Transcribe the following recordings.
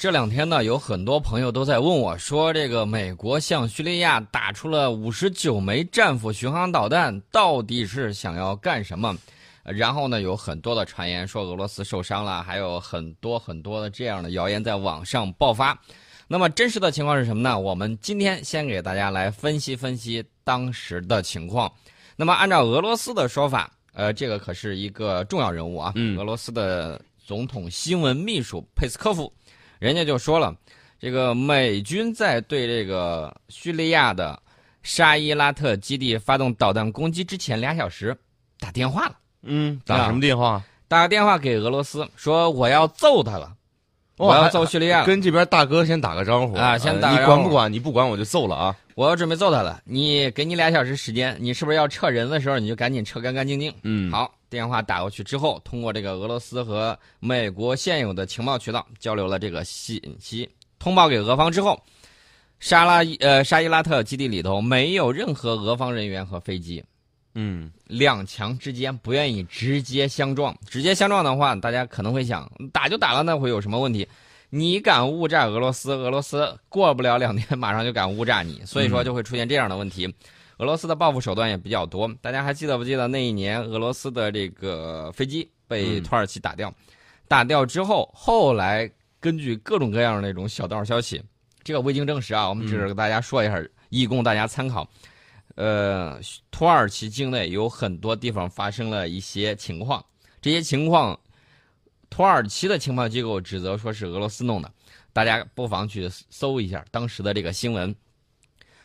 这两天呢，有很多朋友都在问我，说这个美国向叙利亚打出了五十九枚战斧巡航导弹，到底是想要干什么？然后呢，有很多的传言说俄罗斯受伤了，还有很多很多的这样的谣言在网上爆发。那么真实的情况是什么呢？我们今天先给大家来分析分析当时的情况。那么按照俄罗斯的说法，呃，这个可是一个重要人物啊，嗯俄罗斯的总统新闻秘书佩斯科夫。人家就说了，这个美军在对这个叙利亚的沙伊拉特基地发动导弹攻击之前俩小时打电话了，嗯，打什么电话？打个电话给俄罗斯说我要揍他了，我要揍叙利亚了，跟这边大哥先打个招呼啊先呃打你管不管？你不管我就揍了啊！我要准备揍他了。你给你俩小时时间，你是不是要撤人的时候你就赶紧撤干干净净？嗯，好，电话打过去之后，通过这个俄罗斯和美国现有的情报渠道交流了这个信息，通报给俄方之后，沙拉呃沙伊拉特基地里头没有任何俄方人员和飞机，嗯，两强之间不愿意直接相撞，直接相撞的话，大家可能会想，打就打了，那会有什么问题？你敢误炸俄罗斯，俄罗斯过不了两天马上就敢误炸你，所以说就会出现这样的问题。俄罗斯的报复手段也比较多，大家还记得不记得那一年俄罗斯的这个飞机被嗯土耳其打掉？打掉之后，后来根据各种各样的那种小道消息，这个未经证实啊，我们只是给大家说一下，以供大家参考。呃，土耳其境内有很多地方发生了一些情况，这些情况，土耳其的情报机构指责说是俄罗斯弄的，大家不妨去搜一下当时的这个新闻。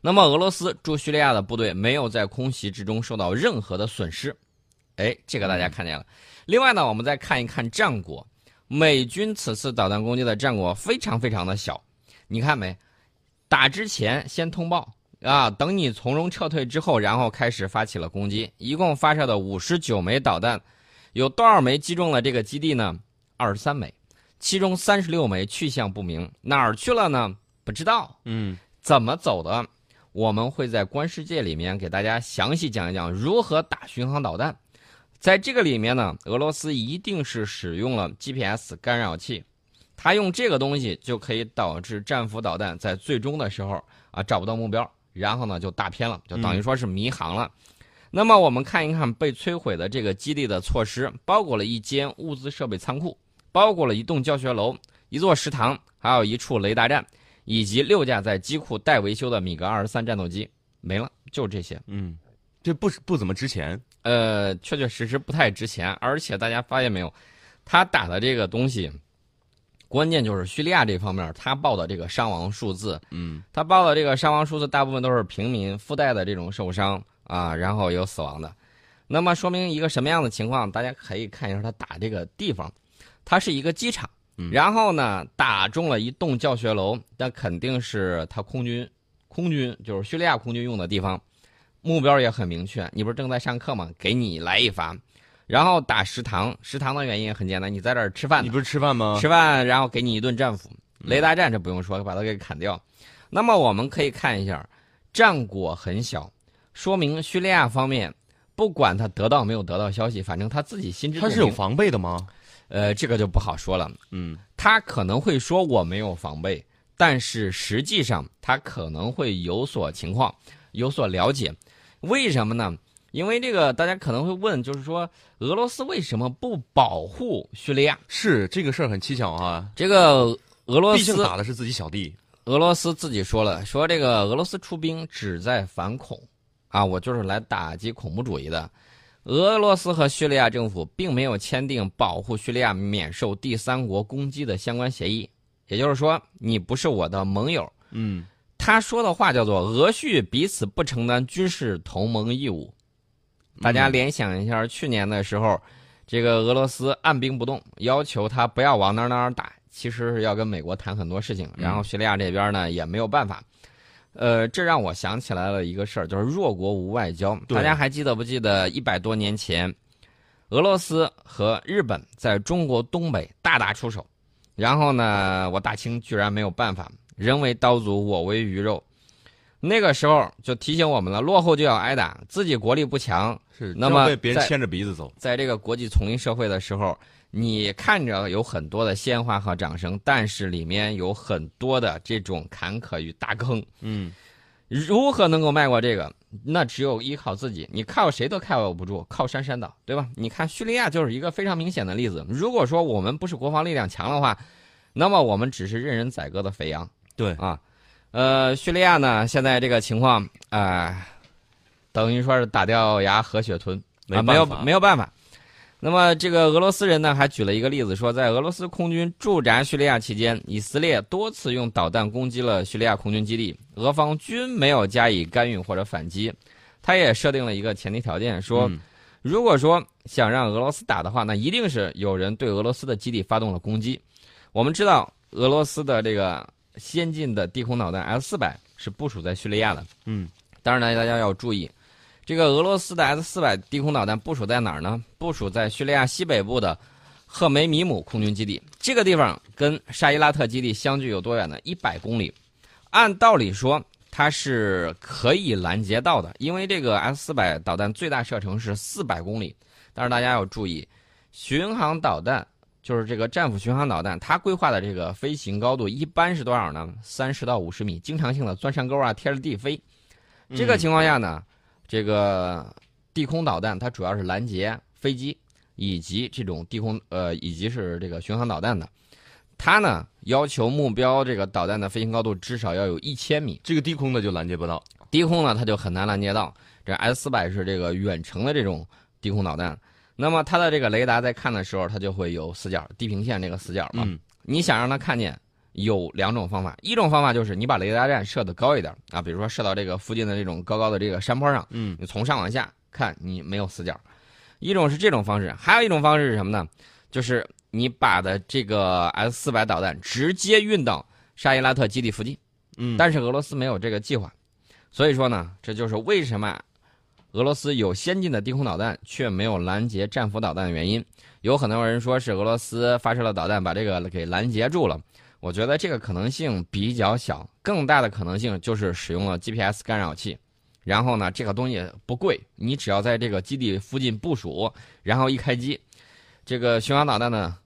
那么，俄罗斯驻叙利亚的部队没有在空袭之中受到任何的损失，哎，这个大家看见了。另外呢，我们再看一看战果，美军此次导弹攻击的战果非常非常的小，你看没？打之前先通报啊，等你从容撤退之后，然后开始发起了攻击，一共发射的五十九枚导弹，有多少枚击中了这个基地呢？二十三枚，其中三十六枚去向不明，哪儿去了呢？不知道。嗯，怎么走的？我们会在观世界里面给大家详细讲一讲如何打巡航导弹。在这个里面呢，俄罗斯一定是使用了 GPS 干扰器，它用这个东西就可以导致战斧导弹在最终的时候啊找不到目标，然后呢就大偏了，就等于说是迷航了。那么我们看一看被摧毁的这个基地的措施，包裹了一间物资设备仓库，包括了一栋教学楼、一座食堂，还有一处雷达站。以及六架在机库待维修的米格二十三战斗机没了，就这些。嗯，这不不怎么值钱。呃，确确实实不太值钱，而且大家发现没有，他打的这个东西，关键就是叙利亚这方面，他报的这个伤亡数字，嗯，他报的这个伤亡数字大部分都是平民附带的这种受伤啊，然后有死亡的。那么说明一个什么样的情况？大家可以看一下他打这个地方，它是一个机场。然后呢，打中了一栋教学楼，那肯定是他空军，空军就是叙利亚空军用的地方，目标也很明确。你不是正在上课吗？给你来一发。然后打食堂，食堂的原因很简单，你在这儿吃饭，你不是吃饭吗？吃饭，然后给你一顿战斧。雷达站这不用说，把它给砍掉。那么我们可以看一下，战果很小，说明叙利亚方面不管他得到没有得到消息，反正他自己心知。他是有防备的吗？呃，这个就不好说了。嗯，他可能会说我没有防备，但是实际上他可能会有所情况，有所了解。为什么呢？因为这个大家可能会问，就是说俄罗斯为什么不保护叙利亚？是这个事儿很蹊跷啊。这个俄罗斯毕竟斯打的是自己小弟。俄罗斯自己说了，说这个俄罗斯出兵旨在反恐，啊，我就是来打击恐怖主义的。俄罗斯和叙利亚政府并没有签订保护叙利亚免受第三国攻击的相关协议，也就是说，你不是我的盟友。嗯，他说的话叫做“俄叙彼此不承担军事同盟义务”。大家联想一下，去年的时候，这个俄罗斯按兵不动，要求他不要往哪儿哪儿打，其实是要跟美国谈很多事情。然后叙利亚这边呢也没有办法。呃，这让我想起来了一个事儿，就是弱国无外交。大家还记得不记得一百多年前，俄罗斯和日本在中国东北大打出手，然后呢，我大清居然没有办法，人为刀俎，我为鱼肉。那个时候就提醒我们了，落后就要挨打，自己国力不强，是。那么被别人牵着鼻子走。在这个国际丛林社会的时候，你看着有很多的鲜花和掌声，但是里面有很多的这种坎坷与大坑。嗯，如何能够迈过这个？那只有依靠自己，你靠谁都靠不住，靠山山倒，对吧？你看叙利亚就是一个非常明显的例子。如果说我们不是国防力量强的话，那么我们只是任人宰割的肥羊。对啊，呃，叙利亚呢，现在这个情况，啊，等于说是打掉牙和血吞啊，没有没有办法。那么这个俄罗斯人呢，还举了一个例子，说在俄罗斯空军驻扎叙利亚期间，以色列多次用导弹攻击了叙利亚空军基地，俄方均没有加以干预或者反击。他也设定了一个前提条件，说，嗯如果说想让俄罗斯打的话，那一定是有人对俄罗斯的基地发动了攻击。我们知道俄罗斯的这个先进的地空导弹 S 四百是部署在叙利亚的，嗯，当然呢，大家要注意，这个俄罗斯的 S 四百低空导弹部署在哪儿呢？部署在叙利亚西北部的赫梅米姆空军基地。这个地方跟沙伊拉特基地相距有多远呢？一百公里。按道理说，它是可以拦截到的，因为这个 S 四百导弹最大射程是四百公里。但是大家要注意，巡航导弹就是这个战斧巡航导弹，它规划的这个飞行高度一般是多少呢？三十到五十米，经常性的钻山沟啊，贴着地飞。这个情况下呢，这个地空导弹它主要是拦截飞机以及这种地空呃以及是这个巡航导弹的。它呢要求目标这个导弹的飞行高度至少要有一千米，这个低空的就拦截不到。低空呢它就很难拦截到。这 S 四百是这个远程的这种低空导弹，那么它的这个雷达在看的时候，它就会有死角，地平线这个死角嘛。嗯你想让它看见，有两种方法，一种方法就是你把雷达站设的高一点啊，比如说设到这个附近的这种高高的这个山坡上，嗯你从上往下看，你没有死角。一种是这种方式，还有一种方式是什么呢？就是你把的这个 S 四百导弹直接运到沙伊拉特基地附近。嗯，但是俄罗斯没有这个计划，所以说呢，这就是为什么俄罗斯有先进的低空导弹却没有拦截战斧导弹的原因。有很多人说是俄罗斯发射了导弹把这个给拦截住了，我觉得这个可能性比较小，更大的可能性就是使用了 GPS 干扰器。然后呢，这个东西不贵，你只要在这个基地附近部署，然后一开机，这个巡航导弹呢，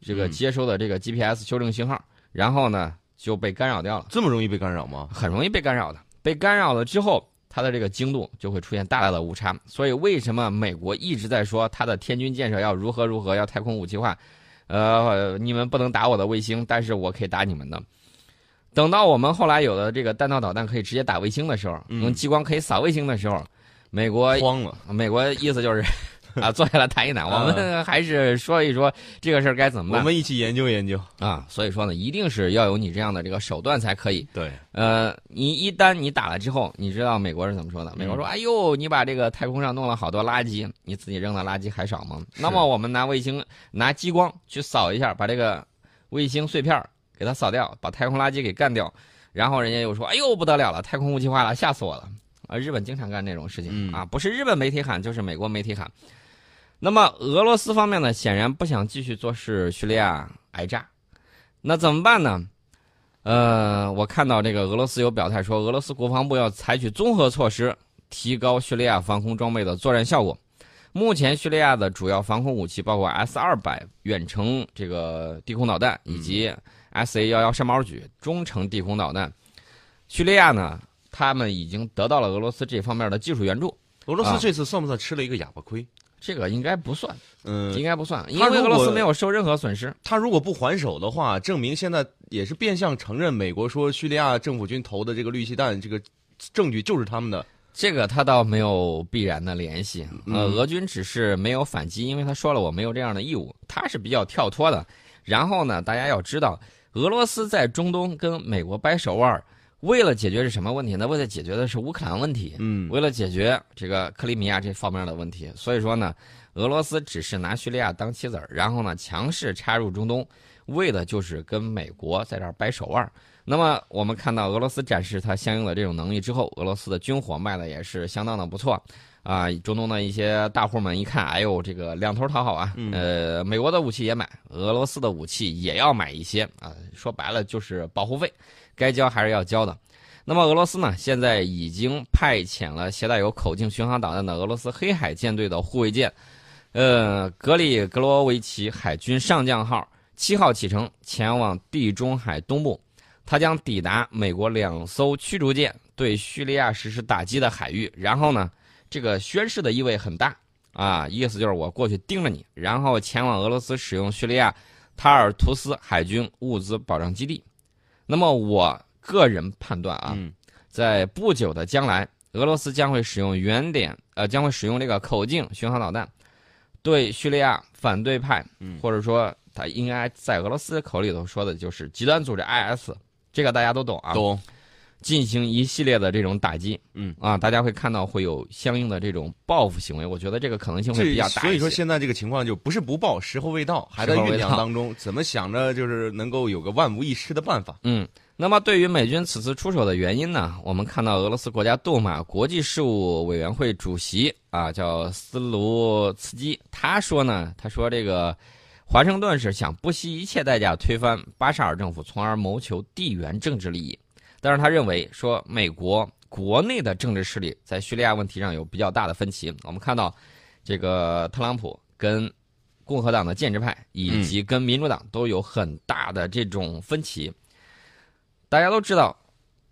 这个嗯接收的这个 GPS 修正信号，然后呢就被干扰掉了。这么容易被干扰吗？很容易被干扰的。被干扰了之后，它的这个精度就会出现大大的误差。所以为什么美国一直在说它的天军建设要如何如何，要太空武器化？呃，你们不能打我的卫星，但是我可以打你们的。等到我们后来有了这个弹道导弹可以直接打卫星的时候，嗯用激光可以扫卫星的时候，美国慌了。美国意思就是 啊，坐下来谈一谈，我们还是说一说这个事儿该怎么办我们一起研究研究。啊。所以说呢，一定是要有你这样的这个手段才可以。对，呃，你一旦你打了之后，你知道美国是怎么说的？美国说：“哎呦，你把这个太空上弄了好多垃圾，你自己扔的垃圾还少吗？”那么我们拿卫星、拿激光去扫一下，把这个卫星碎片儿给它扫掉，把太空垃圾给干掉，然后人家又说：“哎呦，不得了了，太空武器化了，吓死我了！”啊，日本经常干这种事情、嗯啊，不是日本媒体喊，就是美国媒体喊。那么俄罗斯方面呢，显然不想继续坐视叙利亚挨炸，那怎么办呢？呃，我看到这个俄罗斯有表态说，俄罗斯国防部要采取综合措施，提高叙利亚防空装备的作战效果。目前，叙利亚的主要防空武器包括 S 二百远程这个地空导弹以及 S A 幺幺山毛榉中程地空导弹。叙利亚呢，他们已经得到了俄罗斯这方面的技术援助，啊俄罗斯这次算不算吃了一个哑巴亏？这个应该不算，嗯，应该不算，因为俄罗斯没有受任何损失。他如果不还手的话，证明现在也是变相承认美国说叙利亚政府军投的这个氯气弹，这个证据就是他们的。这个他倒没有必然的联系，呃，嗯俄军只是没有反击，因为他说了我没有这样的义务，他是比较跳脱的。然后呢，大家要知道，俄罗斯在中东跟美国掰手腕儿，为了解决是什么问题呢？为了解决的是乌克兰问题，嗯，为了解决这个克里米亚这方面的问题。所以说呢，俄罗斯只是拿叙利亚当棋子儿，然后呢强势插入中东，为的就是跟美国在这儿掰手腕儿。那么我们看到俄罗斯展示它相应的这种能力之后，俄罗斯的军火卖的也是相当的不错，啊，中东的一些大户们一看，哎呦，这个两头讨好啊，嗯呃，美国的武器也买，俄罗斯的武器也要买一些啊，说白了就是保护费，该交还是要交的。那么俄罗斯呢，现在已经派遣了携带有口径巡航导弹的俄罗斯黑海舰队的护卫舰，呃，格里格罗维奇海军上将号七号启程前往地中海东部，他将抵达美国两艘驱逐舰对叙利亚实施打击的海域。然后呢，这个宣誓的意味很大啊，意思就是我过去盯着你，然后前往俄罗斯使用叙利亚塔尔图斯海军物资保障基地。那么我个人判断啊，嗯。在不久的将来，俄罗斯将会使用原点呃，将会使用这个口径巡航导弹，对叙利亚反对派，嗯。或者说他应该在俄罗斯口里头说的就是极端组织 IS，这个大家都懂啊，懂。进行一系列的这种打击，嗯啊，大家会看到会有相应的这种报复行为，我觉得这个可能性会比较大所以说现在这个情况就不是不报，时候未到，还在酝酿当中。怎么想着就是能够有个万无一失的办法？嗯，那么对于美军此次出手的原因呢，我们看到俄罗斯国家杜马国际事务委员会主席啊，叫斯卢茨基，他说呢，他说这个华盛顿是想不惜一切代价推翻巴沙尔政府，从而谋求地缘政治利益。但是他认为说，美国国内的政治势力在叙利亚问题上有比较大的分歧。我们看到，这个特朗普跟共和党的建制派以及跟民主党都有很大的这种分歧。大家都知道，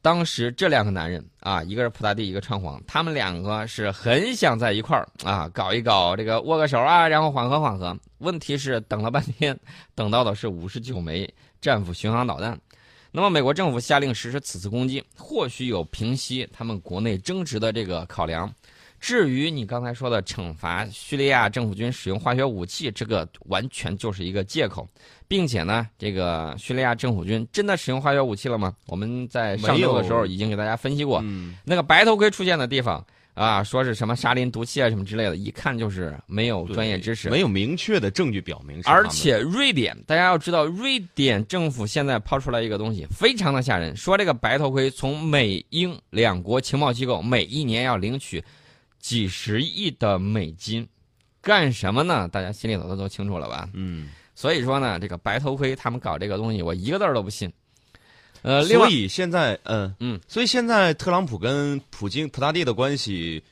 当时这两个男人啊，一个是普大帝，一个川皇，他们两个是很想在一块儿啊搞一搞这个握个手啊，然后缓和缓和。问题是等了半天，等到的是五十九枚战斧巡航导弹。那么，美国政府下令实施此次攻击，或许有平息他们国内争执的这个考量。至于你刚才说的惩罚叙利亚政府军使用化学武器，这个完全就是一个借口，并且呢，这个叙利亚政府军真的使用化学武器了吗？我们在上周的时候已经给大家分析过，嗯，那个白头盔出现的地方啊，说是什么沙林毒气啊什么之类的，一看就是没有专业知识，没有明确的证据表明是。而且瑞典，大家要知道，瑞典政府现在抛出来一个东西，非常的吓人，说这个白头盔从美英两国情报机构每一年要领取几十亿的美金，干什么呢？大家心里头都清楚了吧？嗯，所以说呢，这个白头盔他们搞这个东西，我一个字儿都不信。呃，所，以现在，嗯嗯，所以现在特朗普跟普京、普大帝的关系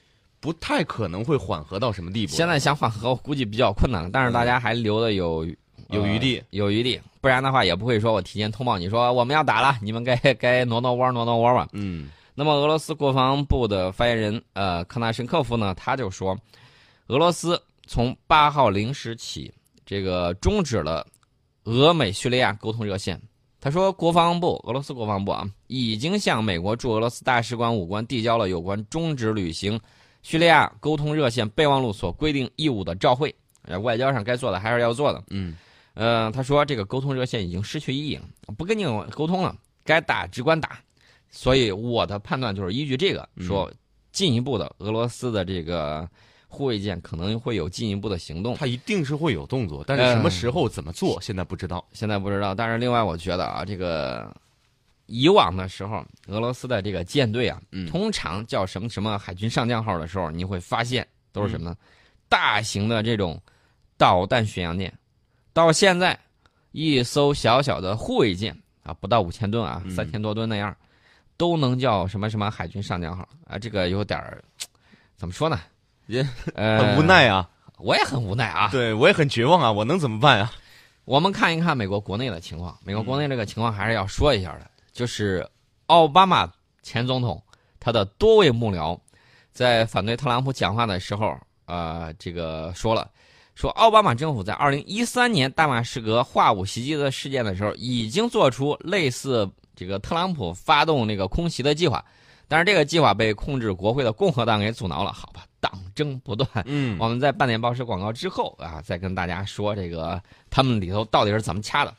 不太可能会缓和到什么地步。现在想缓和，我估计比较困难了，但是大家还留的有有余地呃有余地，不然的话也不会说我提前通报你说我们要打了，你们该 该挪挪窝挪挪窝吧。嗯那么俄罗斯国防部的发言人呃康纳申科夫呢，他就说，俄罗斯从八号零时起，这个终止了俄美叙利亚沟通热线。他说，国防部俄罗斯国防部啊，已经向美国驻俄罗斯大使馆武官递交了有关终止履行叙利亚沟通热线备忘录所规定义务的照会。呃，外交上该做的还是要做的。嗯呃，他说这个沟通热线已经失去意义了，不跟你沟通了，该打只管打。所以我的判断就是依据这个说，进一步的俄罗斯的这个护卫舰可能会有进一步的行动。它一定是会有动作，但是什么时候、怎么做，现在不知道。现在不知道，但是另外我觉得啊，这个以往的时候，俄罗斯的这个舰队啊，嗯通常叫什么什么海军上将号的时候，你会发现都是什么呢？大型的这种导弹巡洋舰。到现在，一艘小小的护卫舰啊，不到五千吨啊，嗯三千多吨那样，都能叫什么什么海军上将号啊？这个有点儿怎么说呢？也 呃，很无，奈啊，我也很无奈啊。对我也很绝望啊，我能怎么办啊？我们看一看美国国内的情况，美国国内这个情况还是要说一下的，就是奥巴马前总统他的多位幕僚在反对特朗普讲话的时候，呃，这个说了，说奥巴马政府在二零一三年大马士革化武袭击的事件的时候，已经做出类似这个特朗普发动那个空袭的计划，但是这个计划被控制国会的共和党给阻挠了，好吧，党争不断。嗯我们在半点报时广告之后啊，再跟大家说这个他们里头到底是怎么掐的。